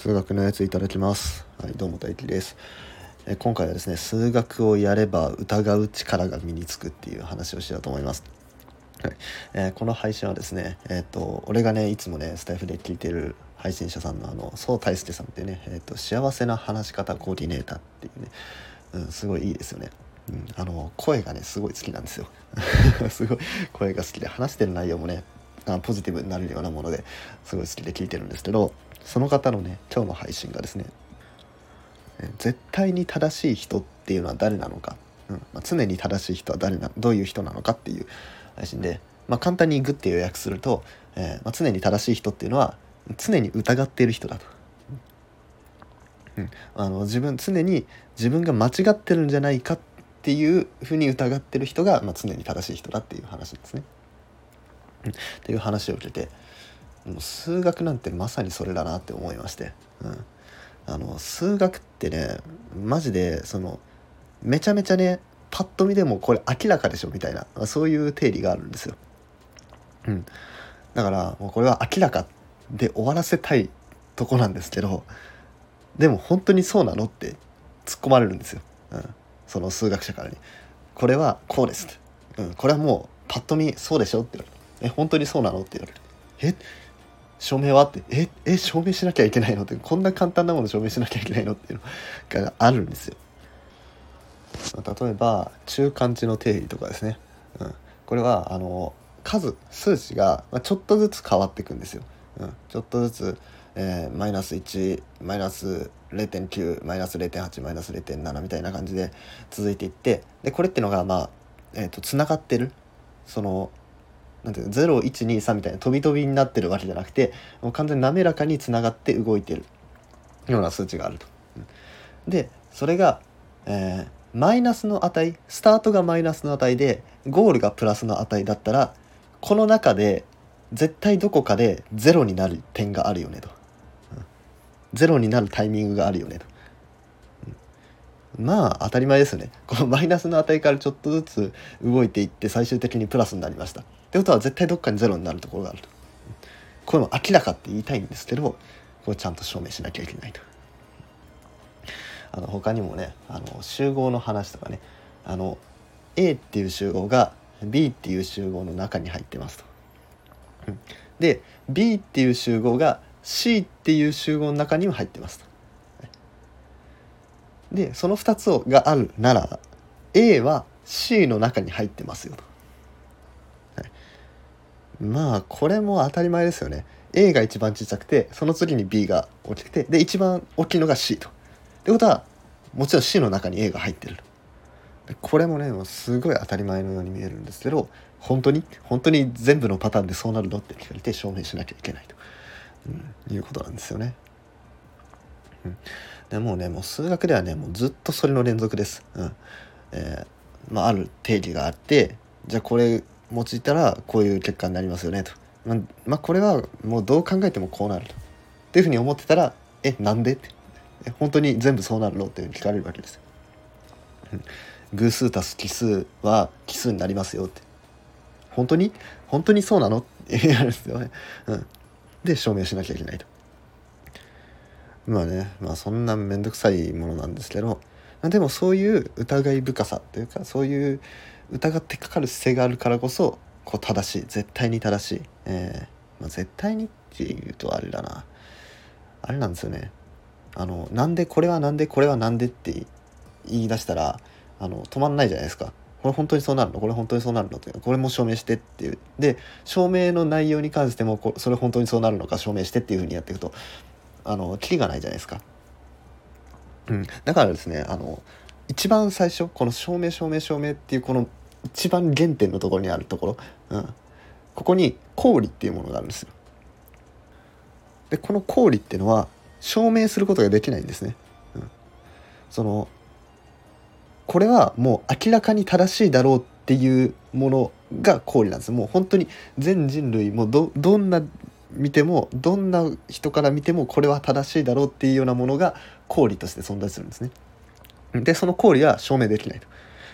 数学のやついただきます。はいどうも大輝です。え今回はですね数学をやれば疑う力が身につくっていう話をしようと思います。はい。えー、この配信はですね、えーと、俺がねいつもねスタイフで聞いてる配信者さんのあの宋大輔さんってね、えーと、幸せな話し方コーディネーターっていうね、うん、すごいいいですよね、うん、あの声がねすごい好きなんですよ。すごい声が好きで話してる内容もねあポジティブになるようなものですごい好きで聞いてるんですけどその方のね今日の配信がですね絶対に正しい人っていうのは誰なのか、うんまあ、常に正しい人は誰などういう人なのかっていう配信で、まあ、簡単にグッて予約すると、えー、まあ、常に正しい人っていうのは常に疑っている人だと。うん、あの自分常に自分が間違ってるんじゃないかっていうふうに疑ってる人が、まあ、常に正しい人だっていう話ですね。うん、っていう話を受けてもう数学なんてまさにそれだなって思いまして、うん、あの数学ってねマジでそのめちゃめちゃねパッと見でもこれ明らかでしょみたいなそういう定理があるんですよ。うん、だからもうこれは明らかで終わらせたいとこなんですけどでも本当にそうなのって突っ込まれるんですよ、うん、その数学者からに。これはこうですって、うん、これはもうパッと見そうでしょって言われる。え本当にそうなのって言われる。え？証明はってええ証明しなきゃいけないの？ってこんな簡単なもの証明しなきゃいけないの？っていうのがあるんですよ。例えば中間値の定理とかですね、うん、これはあの数数値がちょっとずつ変わっていくんですよ。うん、ちょっとずつ、えー、マイナス1マイナス0.9マイナス0.8マイナス0.7みたいな感じで続いていってでこれっていうのがまあ、えーと、つながってる。そのなんていうの0123みたいな飛び飛びになってるわけじゃなくてもう完全に滑らかにつながって動いてるような数値があると。でそれが、えー、マイナスの値スタートがマイナスの値でゴールがプラスの値だったらこの中で絶対どこかでゼロになる点があるよねと。ゼロになるタイミングがあるよねと。まあ当たり前ですよね。このマイナスの値からちょっとずつ動いていって最終的にプラスになりました。ってことは絶対どっかにゼロになるところがあると。これも明らかって言いたいんですけどこれちゃんと証明しなきゃいけないと。あの他にもねあの集合の話とかねあの A っていう集合が B っていう集合の中に入ってますと。で B っていう集合が C っていう集合の中にも入ってますと。でその2つがあるなら A は C の中に入ってますよと。まあこれも当たり前ですよね。A が一番小さくてその次に B が大きくてで一番大きいのが C と。ってことはもちろん C の中に A が入ってるこれもねもうすごい当たり前のように見えるんですけど本当に？本当に全部のパターンでそうなるのって聞かれて証明しなきゃいけないと、うん、いうことなんですよね。うん、でもうねもう数学ではねもうずっとそれの連続です。うんえーまあ、ある定義があってじゃあこれ用いたらこういう結果になりますよねと。ままあ、これはもうどう考えてもこうなると。っていうふうに思ってたら「えなんで?」って本当に全部そうなるのって聞かれるわけです。偶数足す奇数は奇数になりますよって本当に？本当にそうなの？って言われるんですよね。うん、で証明しなきゃいけないと。まあねまあそんな面倒くさいものなんですけどでもそういう疑い深さというかそういう疑ってかかる姿勢があるからこそこう正しい絶対に正しい、えーまあ、絶対にっていうとあれだな。あれなんですよね。あのなんでこれはなんでこれはなんでって言い出したらあの止まんないじゃないですか。これ本当にそうなるの？これ本当にそうなるの？ってこれも証明してっていう。で証明の内容に関してもこそれ本当にそうなるのか証明してっていうふうにやっていくとあのキリがないじゃないですか。うん、だからですねあの一番最初この証明証明証明っていうこの一番原点のところにあるところ、うん、ここに公理っていうものがあるんですよ。でこの公理っていうのは証明することができないんですね。うん、そのこれはもう明らかに正しいだろうっていうものが公理なんですもう本当に全人類もどどんな見てもどんな人から見てもこれは正しいだろうっていうようなものが公理として存在するんですね。でその公理は証明できないと。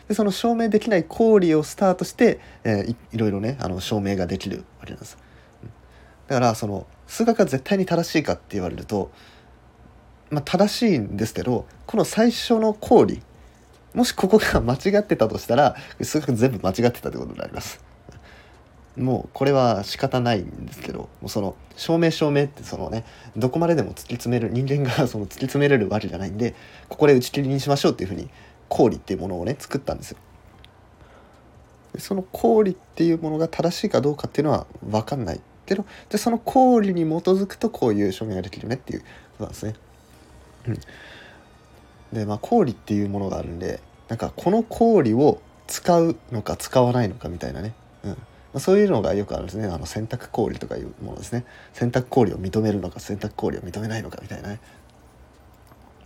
でその証明できない公理をスタートして、えー、いいろいろねあの証明ができるわけなんです。だからその数学が絶対に正しいかって言われるとまあ、正しいんですけどこの最初の公理もしここが間違ってたとしたら数学全部間違ってたということになります。もうこれは仕方ないんですけどもうその証明証明ってそのねどこまででも突き詰める人間がその突き詰めれるわけじゃないんでここで打ち切りにしましょうっていうふうに氷っていうものをね作ったんですよ。その氷っていうものが正しいかどうかっていうのは分かんないけどでその氷に基づくとこういう証明ができるねっていうことなんですね。でまあ氷っていうものがあるんでなんかこの氷を使うのか使わないのかみたいなね、うん。まあ、そういうのがよくあるんですね。あの洗濯氷とかいうものですね。洗濯氷を認めるのか洗濯氷を認めないのかみたいなね、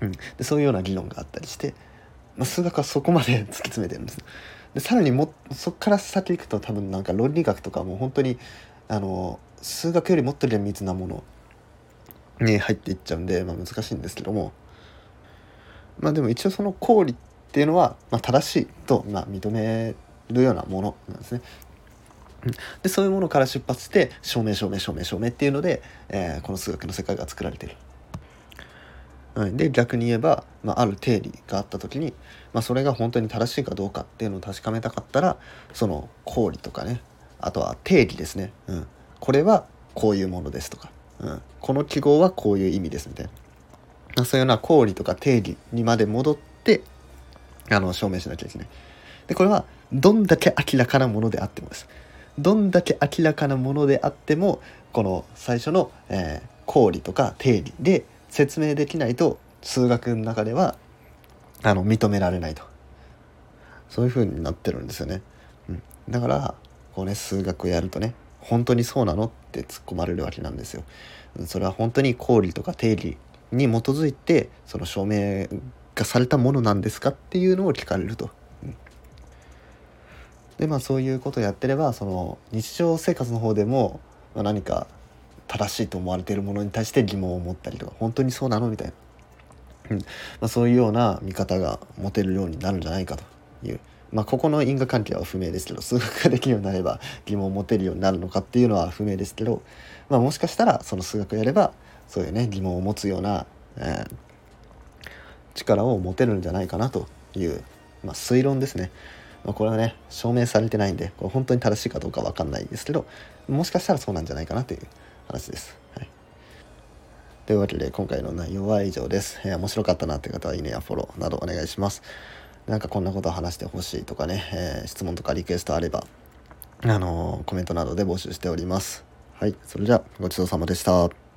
うん、でそういうような議論があったりして、まあ、数学はそこまで突き詰めてるんですでさらにもそこから先行くと多分なんか論理学とかも本当にあの数学よりもっと厳密なものに入っていっちゃうんで、まあ、難しいんですけども。まあでも一応その公理っていうのは、まあ、正しいと、まあ、認めるようなものなんですね。でそういうものから出発して証明証明証明証明っていうので、えー、この数学の世界が作られてる。いる。で逆に言えば、まあ、ある定理があった時に、まあ、それが本当に正しいかどうかっていうのを確かめたかったらその公理とかね。あとは定義ですね、うん、これはこういうものですとか、うん、この記号はこういう意味ですみたいな。そういうような公理とか定義にまで戻ってあの証明しなきゃいけない。でこれはどんだけ明らかなものであってもです。どんだけ明らかなものであってもこの最初の、えー、公理とか定理で説明できないと数学の中ではあの認められないとそういう風になってるんですよね。うん、だからこうね数学をやるとね本当にそうなのって突っ込まれるわけなんですよ。それは本当に公理とか定理に基づいてその証明がされたものなんですかっていうのを聞かれると。うん、でまあそういうことをやってればその日常生活の方でも、まあ、何か正しいと思われているものに対して疑問を持ったりとか本当にそうなのみたいな、まあ、そういうような見方が持てるようになるんじゃないかという。まあ、ここの因果関係は不明ですけど数学ができるようになれば疑問を持てるようになるのかっていうのは不明ですけど、まあ、もしかしたらその数学やればそういうね疑問を持つような、えー、力を持てるんじゃないかなという、まあ、推論ですね。ま、これはね証明されてないんでこれ本当に正しいかどうか分かんないですけどもしかしたらそうなんじゃないかなという話です。はい、というわけで今回の内容は以上です。えー、面白かったなって方はいいねやフォローなどお願いします。なんかこんなことを話してほしいとかね、えー、質問とかリクエストあれば、あのー、コメントなどで募集しております。はい、それではごちそうさまでした。